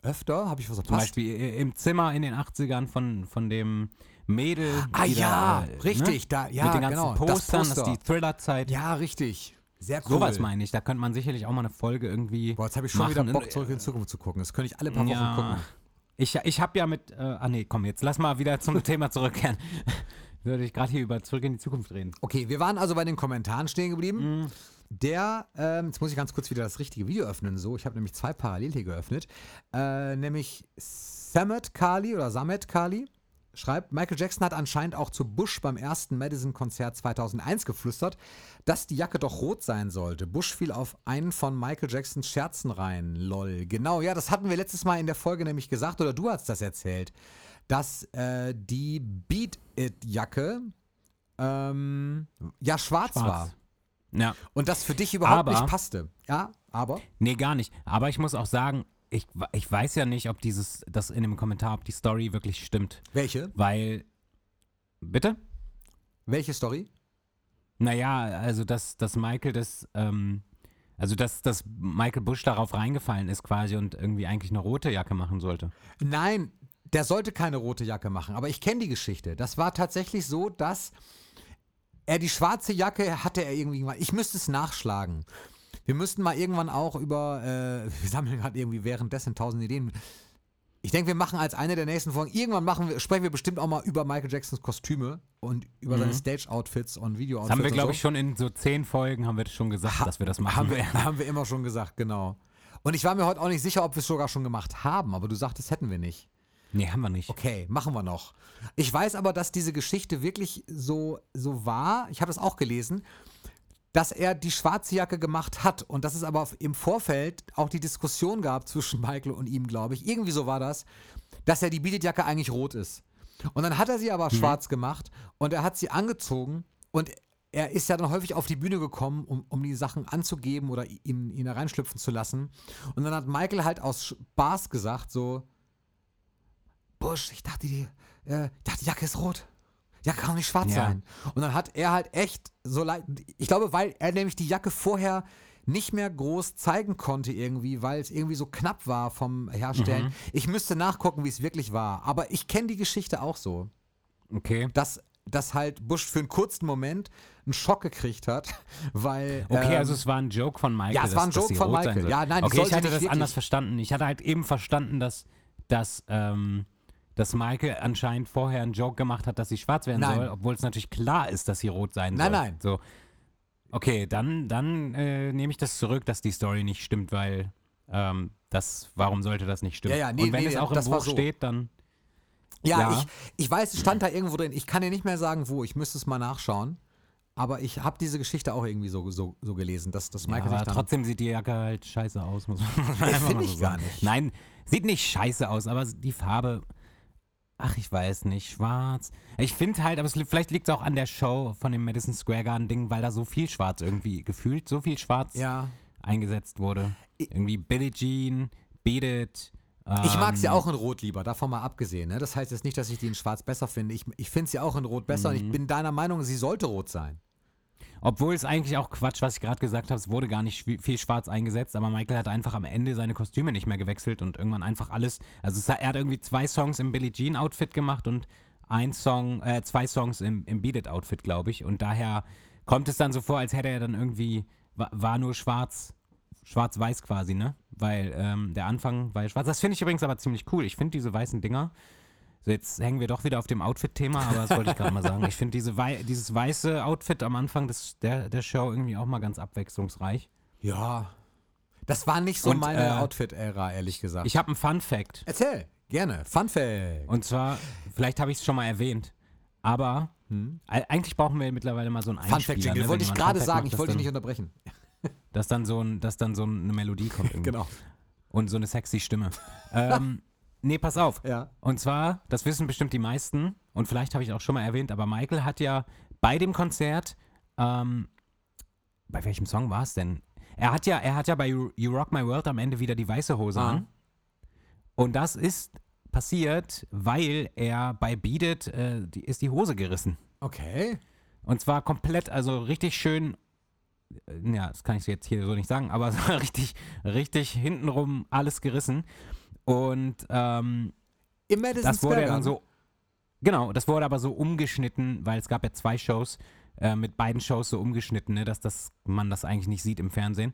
Öfter habe ich was Zum verpasst. Beispiel i- im Zimmer in den 80ern von, von dem Mädel. Ah, ja, da, richtig, da- ja, Mit den ganzen genau, das Postern, das, ist Poster. die Thriller-Zeit. Ja, richtig. Sehr cool. Sowas meine ich. Da könnte man sicherlich auch mal eine Folge irgendwie. Boah, jetzt habe ich schon machen. wieder Bock, Zurück in die Zukunft zu gucken. Das könnte ich alle paar Wochen ja. gucken. Ich, ich habe ja mit. Äh, ah, nee, komm, jetzt lass mal wieder zum [laughs] Thema zurückkehren. [laughs] Würde ich gerade hier über Zurück in die Zukunft reden. Okay, wir waren also bei den Kommentaren stehen geblieben. Mhm. Der, ähm, jetzt muss ich ganz kurz wieder das richtige Video öffnen. So, ich habe nämlich zwei parallel hier geöffnet. Äh, nämlich Samet Kali oder Samet Kali schreibt, Michael Jackson hat anscheinend auch zu Bush beim ersten Madison-Konzert 2001 geflüstert, dass die Jacke doch rot sein sollte. Bush fiel auf einen von Michael Jacksons Scherzen rein. Lol. Genau, ja, das hatten wir letztes Mal in der Folge nämlich gesagt, oder du hast das erzählt, dass äh, die Beat It-Jacke ähm, ja schwarz, war. Ja. Und das für dich überhaupt Aber- nicht passte. Ja, aber. Nee, gar nicht. Aber ich muss auch sagen, ich, ich weiß ja nicht, ob dieses, das in dem Kommentar, ob die Story wirklich stimmt. Welche? Weil. Bitte? Welche Story? Naja, also dass, dass Michael das, ähm, also dass, dass Michael Bush darauf reingefallen ist quasi und irgendwie eigentlich eine rote Jacke machen sollte. Nein, der sollte keine rote Jacke machen. Aber ich kenne die Geschichte. Das war tatsächlich so, dass er die schwarze Jacke hatte er irgendwie mal. Ich müsste es nachschlagen. Wir müssten mal irgendwann auch über, äh, [laughs] wir sammeln gerade irgendwie währenddessen tausend Ideen. Ich denke, wir machen als eine der nächsten Folgen, irgendwann machen wir, sprechen wir bestimmt auch mal über Michael Jacksons Kostüme und über seine Stage-Outfits und Video-Outfits. Das haben wir, glaube so. ich, schon in so zehn Folgen haben wir das schon gesagt, dass wir das machen Haben wir, haben wir immer schon gesagt, genau. Und ich war mir heute auch nicht sicher, ob wir es sogar schon gemacht haben, aber du sagtest, hätten wir nicht. Nee, haben wir nicht. Okay, machen wir noch. Ich weiß aber, dass diese Geschichte wirklich so, so war. Ich habe das auch gelesen, dass er die schwarze Jacke gemacht hat und dass es aber im Vorfeld auch die Diskussion gab zwischen Michael und ihm, glaube ich. Irgendwie so war das, dass er die Beaded-Jacke eigentlich rot ist. Und dann hat er sie aber schwarz gemacht und er hat sie angezogen und er ist ja dann häufig auf die Bühne gekommen, um, um die Sachen anzugeben oder ihn, ihn da reinschlüpfen zu lassen. Und dann hat Michael halt aus Spaß gesagt, so, Busch, ich dachte, die, äh, ich dachte, die Jacke ist rot. Jacke kann doch nicht schwarz Ja. sein. Und dann hat er halt echt so leid, ich glaube, weil er nämlich die Jacke vorher nicht mehr groß zeigen konnte irgendwie, weil es irgendwie so knapp war vom Herstellen. Ich müsste nachgucken, wie es wirklich war. Aber ich kenne die Geschichte auch so, Okay. dass, dass halt Bush für einen kurzen Moment einen Schock gekriegt hat, [laughs] weil. Okay, ähm, also es war ein Joke von Michael. Ja, es war ein dass- Joke von Michael. Ja, nein, Okay, ich hatte das wirklich- anders verstanden. Ich hatte halt eben verstanden, dass, dass, ähm, dass Michael anscheinend vorher einen Joke gemacht hat, dass sie schwarz werden Nein. soll, obwohl es natürlich klar ist, dass sie rot sein Nein, soll. nein. So. Okay, dann, dann äh, nehme ich das zurück, dass die Story nicht stimmt, weil ähm, das, warum sollte das nicht stimmen? Ja, ja, nee, Und wenn nee, es auch im Buch so. steht, dann Ja, Ja. Ich, ich weiß, es stand da irgendwo drin. Ich kann dir nicht mehr sagen, wo. Ich müsste es mal nachschauen. Aber ich habe diese Geschichte auch irgendwie so, so, so gelesen, dass, dass Ja, Michael aber sich trotzdem sieht die Jacke halt scheiße aus, muss man muss man Nee, einfach find mal ich so gar sagen. nicht. Nein, sieht nicht scheiße aus, aber die Farbe, ach, ich weiß nicht, schwarz. Ich finde halt, aber es, vielleicht liegt es auch an der Show von dem Madison Square Garden Ding, weil da so viel schwarz irgendwie gefühlt, so viel schwarz Ja. eingesetzt wurde. Ich- Irgendwie Billie Jean, Beat It. Ich mag sie ähm, auch in Rot lieber, davon mal abgesehen. Ne? Das heißt jetzt nicht, dass ich die in Schwarz besser finde. Ich, ich finde sie auch in Rot besser und Mhm. ich bin deiner Meinung, sie sollte rot sein. Obwohl es eigentlich auch Quatsch, was ich gerade gesagt habe, es wurde gar nicht viel schwarz eingesetzt, aber Michael hat einfach am Ende seine Kostüme nicht mehr gewechselt und irgendwann einfach alles, also es, er hat irgendwie zwei Songs im Billie Jean Outfit gemacht und ein Song, äh, zwei Songs im, im Beat It Outfit, glaube ich und daher kommt es dann so vor, als hätte er dann irgendwie, war, nur schwarz, schwarz-weiß quasi, ne? Weil ähm, der Anfang war schwarz. Das finde ich übrigens aber ziemlich cool. Ich finde diese weißen Dinger, so, jetzt hängen wir doch wieder auf dem Outfit-Thema, aber das wollte ich gerade mal sagen. Ich finde diese wei dieses weiße Outfit am Anfang des, der, der Show irgendwie auch mal ganz abwechslungsreich. Ja. Das war nicht so Und, meine äh, Outfit-Ära, ehrlich gesagt. Ich habe einen Fun-Fact. Erzähl, gerne. Fun Fact. Und zwar, vielleicht habe ich es schon mal erwähnt, aber e- eigentlich brauchen wir mittlerweile mal so einen Hm? Fun Einspieler. Fact-Jingle. ne, wollte ich gerade sagen, macht, ich wollte dich nicht unterbrechen. [laughs] dass dann so, ein, dass dann so eine Melodie kommt [laughs] irgendwie. Genau. Und so eine sexy Stimme. ähm, [laughs] nee, pass auf. Ja. Und zwar, das wissen bestimmt die meisten, und vielleicht habe ich auch schon mal erwähnt, aber Michael hat ja bei dem Konzert, ähm, bei welchem Song war es denn? Er hat ja, er hat ja bei You You Rock My World am Ende wieder die weiße Hose Ah. an. Und das ist passiert, weil er bei Beat It, äh, die, ist die Hose gerissen. Okay. Und zwar komplett, also richtig schön, äh, ja, das kann ich jetzt hier so nicht sagen, aber [laughs] so richtig, richtig hintenrum alles gerissen. Und ähm, Im Madison das wurde ja dann so, genau, das wurde aber so umgeschnitten, weil es gab ja zwei Shows, äh, mit beiden Shows so umgeschnitten, ne, dass das, man das eigentlich nicht sieht im Fernsehen.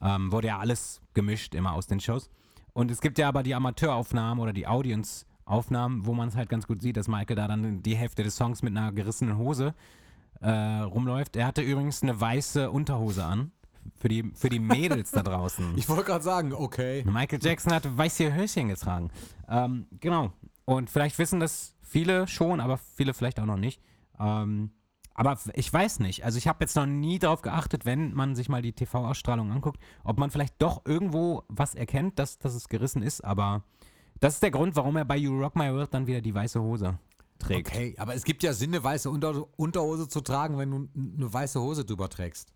Ähm, wurde ja alles gemischt immer aus den Shows. Und es gibt ja aber die Amateuraufnahmen oder die Audience-Aufnahmen, wo man es halt ganz gut sieht, dass Michael da dann die Hälfte des Songs mit einer gerissenen Hose äh, rumläuft. Er hatte übrigens eine weiße Unterhose an. Für die, für die Mädels da draußen. [laughs] Ich wollte gerade sagen, okay. Michael Jackson hat weiße Höschen getragen. Ähm, genau. Und vielleicht wissen das viele schon, aber viele vielleicht auch noch nicht. Ähm, aber ich weiß nicht. Also ich habe jetzt noch nie darauf geachtet, wenn man sich mal die TV-Ausstrahlung anguckt, ob man vielleicht doch irgendwo was erkennt, dass, dass es gerissen ist. Aber das ist der Grund, warum er bei You Rock My World dann wieder die weiße Hose trägt. Okay, aber es gibt ja Sinn, eine weiße Unter Unterhose zu tragen, wenn du eine weiße Hose drüber trägst.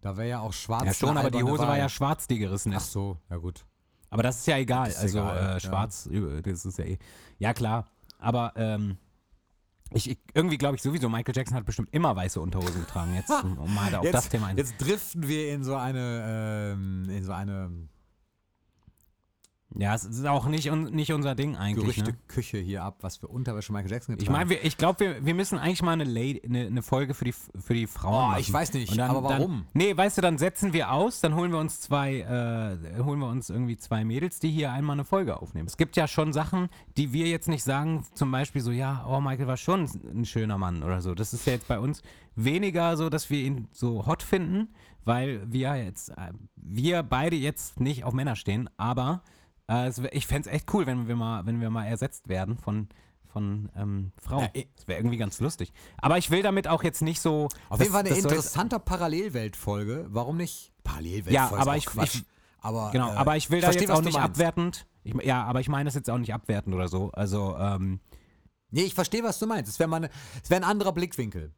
Da wäre ja auch schwarz. Ja schon, aber die Hose war ja schwarz, die gerissen Ach ist. so, ja gut. Aber das ist ja egal. Ist also egal, äh, schwarz, äh, das ist ja eh. Ja, klar. Aber ähm, ich, ich, irgendwie glaube ich sowieso, Michael Jackson hat bestimmt immer weiße Unterhosen getragen. Jetzt, um, um mal da auf jetzt, das Thema ein. jetzt driften wir in so eine, ähm, in so eine Ja, es ist auch nicht, un, nicht unser Ding eigentlich. Ne? Gerüchteküche hier ab, was für Unterwäsche Michael Jackson Ich getragen meine, wir- ich glaube, wir, wir müssen eigentlich mal eine, Lady, eine, eine Folge für die, für die Frauen Oh, machen. ich weiß nicht, dann, aber warum? Dann, nee, weißt du, dann setzen wir aus, dann holen wir uns zwei, äh, holen wir uns irgendwie zwei Mädels, die hier einmal eine Folge aufnehmen. Es gibt ja schon Sachen, die wir jetzt nicht sagen, zum Beispiel so, ja, oh, Michael war schon ein schöner Mann oder so. Das ist ja jetzt bei uns weniger so, dass wir ihn so hot finden, weil wir jetzt, äh, wir beide jetzt nicht auf Männer stehen, aber Wär, ich fände es echt cool, wenn wir mal, wenn wir mal ersetzt werden von, von ähm, Frauen. Ja, das wäre irgendwie ganz lustig. Aber ich will damit auch jetzt nicht so. Auf jeden Fall eine interessante Parallelweltfolge. Warum nicht? Parallelweltfolge Ja, aber ich- ich- aber, Genau, äh, aber ich will da jetzt auch nicht meinst. abwertend. Ich, ja, aber ich meine das jetzt auch nicht abwertend oder so. Also, ähm, Nee, ich verstehe, was du meinst. Es wäre mal eine, es wäre ein anderer Blickwinkel.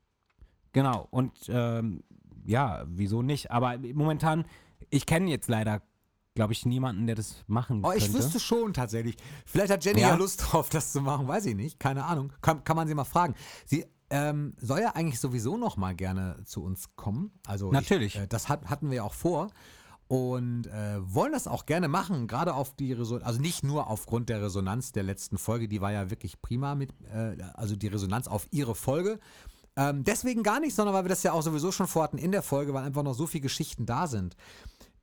genau. Und ähm, ja, wieso nicht? Aber momentan, ich kenne jetzt leider, glaube ich, niemanden, der das machen Oh, ich wüsste schon tatsächlich. Vielleicht hat Jenny ja, Ja? Lust drauf, das zu machen, weiß ich nicht. Keine Ahnung. Kann, kann man sie mal fragen. Sie ähm, soll ja eigentlich sowieso noch mal gerne zu uns kommen. Also Natürlich. Ich, äh, das hat, hatten wir ja auch vor. Und äh, wollen das auch gerne machen, gerade auf die Resonanz, also nicht nur aufgrund der Resonanz der letzten Folge, die war ja wirklich prima mit, äh, also die Resonanz auf ihre Folge. Ähm, deswegen gar nicht, sondern weil wir das ja auch sowieso schon vorhatten in der Folge, weil einfach noch so viele Geschichten da sind,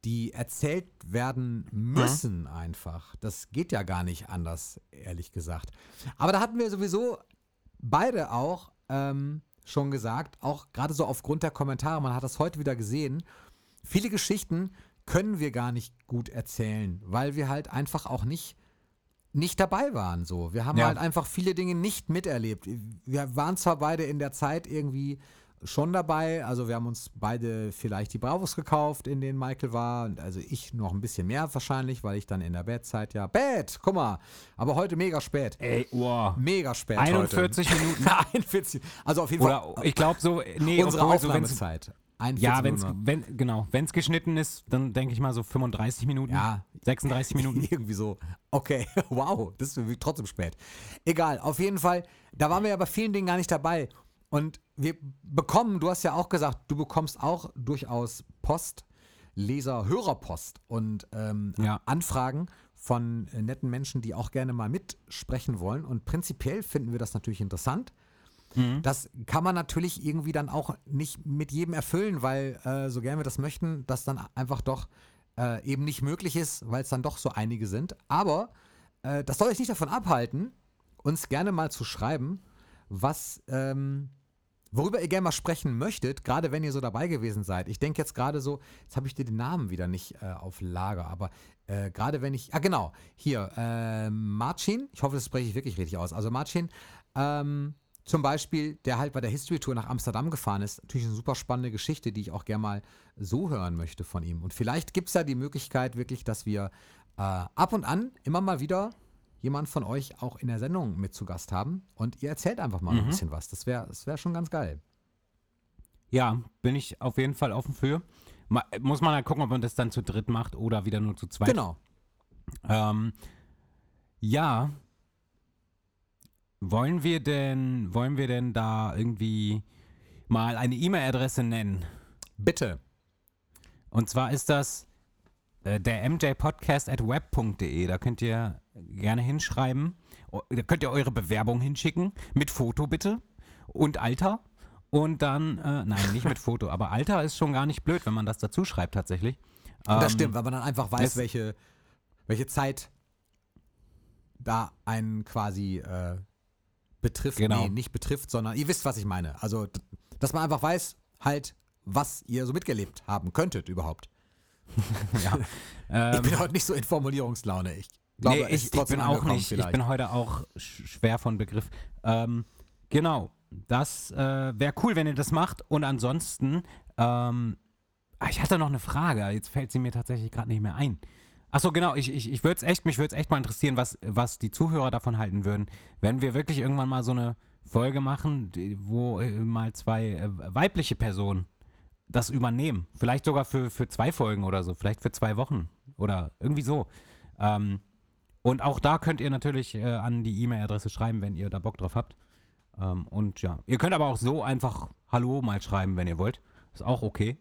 die erzählt werden müssen einfach. Das geht ja gar nicht anders, ehrlich gesagt. Aber da hatten wir sowieso beide auch ähm, schon gesagt, auch gerade so aufgrund der Kommentare, man hat das heute wieder gesehen, viele Geschichten können wir gar nicht gut erzählen, weil wir halt einfach auch nicht nicht dabei waren so. Wir haben Ja. halt einfach viele Dinge nicht miterlebt. Wir waren zwar beide in der Zeit irgendwie schon dabei, also wir haben uns beide vielleicht die Bravos gekauft, in denen Michael war, und also ich noch ein bisschen mehr wahrscheinlich, weil ich dann in der Bettzeit ja, Bett, guck mal, aber heute mega spät. Ey, wow. Mega spät 41 heute. Minuten. [laughs] 41. Also auf jeden Oder Fall ich glaube so, nee, unsere so, Aufnahmezeit. 41 ja, wenn's, wenn, genau, wenn es geschnitten ist, dann denke ich mal so 35 Minuten, Ja. 36 [laughs] Minuten. Irgendwie so. Okay, [laughs] wow, das ist trotzdem spät. Egal, auf jeden Fall, da waren wir ja bei vielen Dingen gar nicht dabei. Und wir bekommen, du hast ja auch gesagt, du bekommst auch durchaus Post, Leser, Hörerpost und ähm, Ja. Anfragen von äh, netten Menschen, die auch gerne mal mitsprechen wollen. Und prinzipiell finden wir das natürlich interessant. Das kann man natürlich irgendwie dann auch nicht mit jedem erfüllen, weil äh, so gern wir das möchten, das dann einfach doch äh, eben nicht möglich ist, weil es dann doch so einige sind. Aber äh, das soll euch nicht davon abhalten, uns gerne mal zu schreiben, was, ähm, worüber ihr gerne mal sprechen möchtet, gerade wenn ihr so dabei gewesen seid. Ich denke jetzt gerade so, jetzt habe ich dir den Namen wieder nicht äh, auf Lager, aber äh, gerade wenn ich, ah genau, hier, äh, Marcin, ich hoffe, das spreche ich wirklich richtig aus. Also Marcin, ähm, zum Beispiel, der halt bei der History Tour nach Amsterdam gefahren ist, natürlich eine super spannende Geschichte, die ich auch gerne mal so hören möchte von ihm. Und vielleicht gibt es ja die Möglichkeit wirklich, dass wir äh, ab und an immer mal wieder jemand von euch auch in der Sendung mit zu Gast haben und ihr erzählt einfach mal ein bisschen was. Das wäre das wär schon ganz geil. Ja, bin ich auf jeden Fall offen für. Ma muss man halt gucken, ob man das dann zu dritt macht oder wieder nur zu zweit. Genau. Ähm, ja. Wollen wir denn, wollen wir denn da irgendwie mal eine E-Mail-Adresse nennen? Bitte. Und zwar ist das äh, der mjpodcast at web.de. Da könnt ihr gerne hinschreiben. O- Da könnt ihr eure Bewerbung hinschicken. Mit Foto bitte. Und Alter. Und dann, äh, nein, nicht mit Foto, aber Alter ist schon gar nicht blöd, wenn man das dazu schreibt tatsächlich. das Ähm, stimmt, weil man dann einfach weiß, welche, welche Zeit da einen quasi äh, betrifft. Genau. Nee, nicht betrifft, sondern ihr wisst, was ich meine. Also, dass man einfach weiß, halt, was ihr so mitgelebt haben könntet überhaupt. [laughs] Ja. Ähm, [laughs] ich bin heute nicht so in Formulierungslaune. Ich glaube, nee, ich, ich bin auch nicht. vielleicht. Ich bin heute auch sch schwer von Begriff. Ähm, genau, das äh, wäre cool, wenn ihr das macht. Und ansonsten, ähm, ah, ich hatte noch eine Frage. Jetzt fällt sie mir tatsächlich gerade nicht mehr ein. Achso, genau. Ich, ich, ich würde es echt, mich würde es echt mal interessieren, was, was die Zuhörer davon halten würden, wenn wir wirklich irgendwann mal so eine Folge machen, wo äh, mal zwei äh, weibliche Personen das übernehmen. Vielleicht sogar für, für zwei Folgen oder so, vielleicht für zwei Wochen oder irgendwie so. Ähm, und auch da könnt ihr natürlich äh, an die E-Mail-Adresse schreiben, wenn ihr da Bock drauf habt. Ähm, und ja, ihr könnt aber auch so einfach Hallo mal schreiben, wenn ihr wollt. Ist auch okay.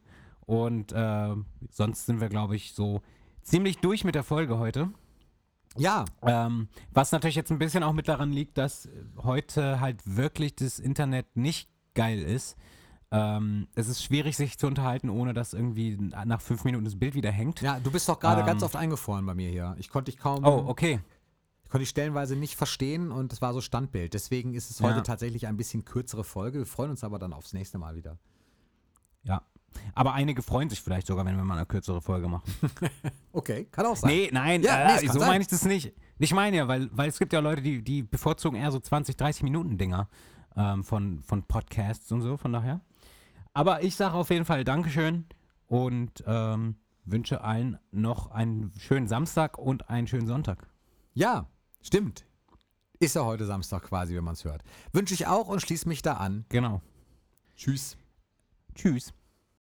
Und äh, sonst sind wir, glaube ich, so ziemlich durch mit der Folge heute. ja, Ähm, was natürlich jetzt ein bisschen auch mit daran liegt, dass heute halt wirklich das Internet nicht geil ist. Ähm, es ist schwierig, sich zu unterhalten, ohne dass irgendwie nach fünf Minuten das Bild wieder hängt. ja, du bist doch gerade Ähm. ganz oft eingefroren bei mir hier. Ich konnte dich kaum, Oh, okay. ich konnte dich stellenweise nicht verstehen und es war so Standbild. Deswegen ist es Ja. heute tatsächlich ein bisschen kürzere Folge. Wir freuen uns aber dann aufs nächste Mal wieder. Ja. Aber einige freuen sich vielleicht sogar, wenn wir mal eine kürzere Folge machen. [laughs] Okay, kann auch sein. Nee, nein, Ja, äh, nee, so meine ich das nicht. Ich meine ja, weil, weil es gibt ja Leute, die, die bevorzugen eher so 20, 30 Minuten Dinger ähm, von, von Podcasts und so, von daher. Aber ich sage auf jeden Fall Dankeschön und ähm, wünsche allen noch einen schönen Samstag und einen schönen Sonntag. Ja, stimmt. Ist ja heute Samstag quasi, wenn man es hört. Wünsche ich auch und schließe mich da an. Genau. Tschüss. Tschüss.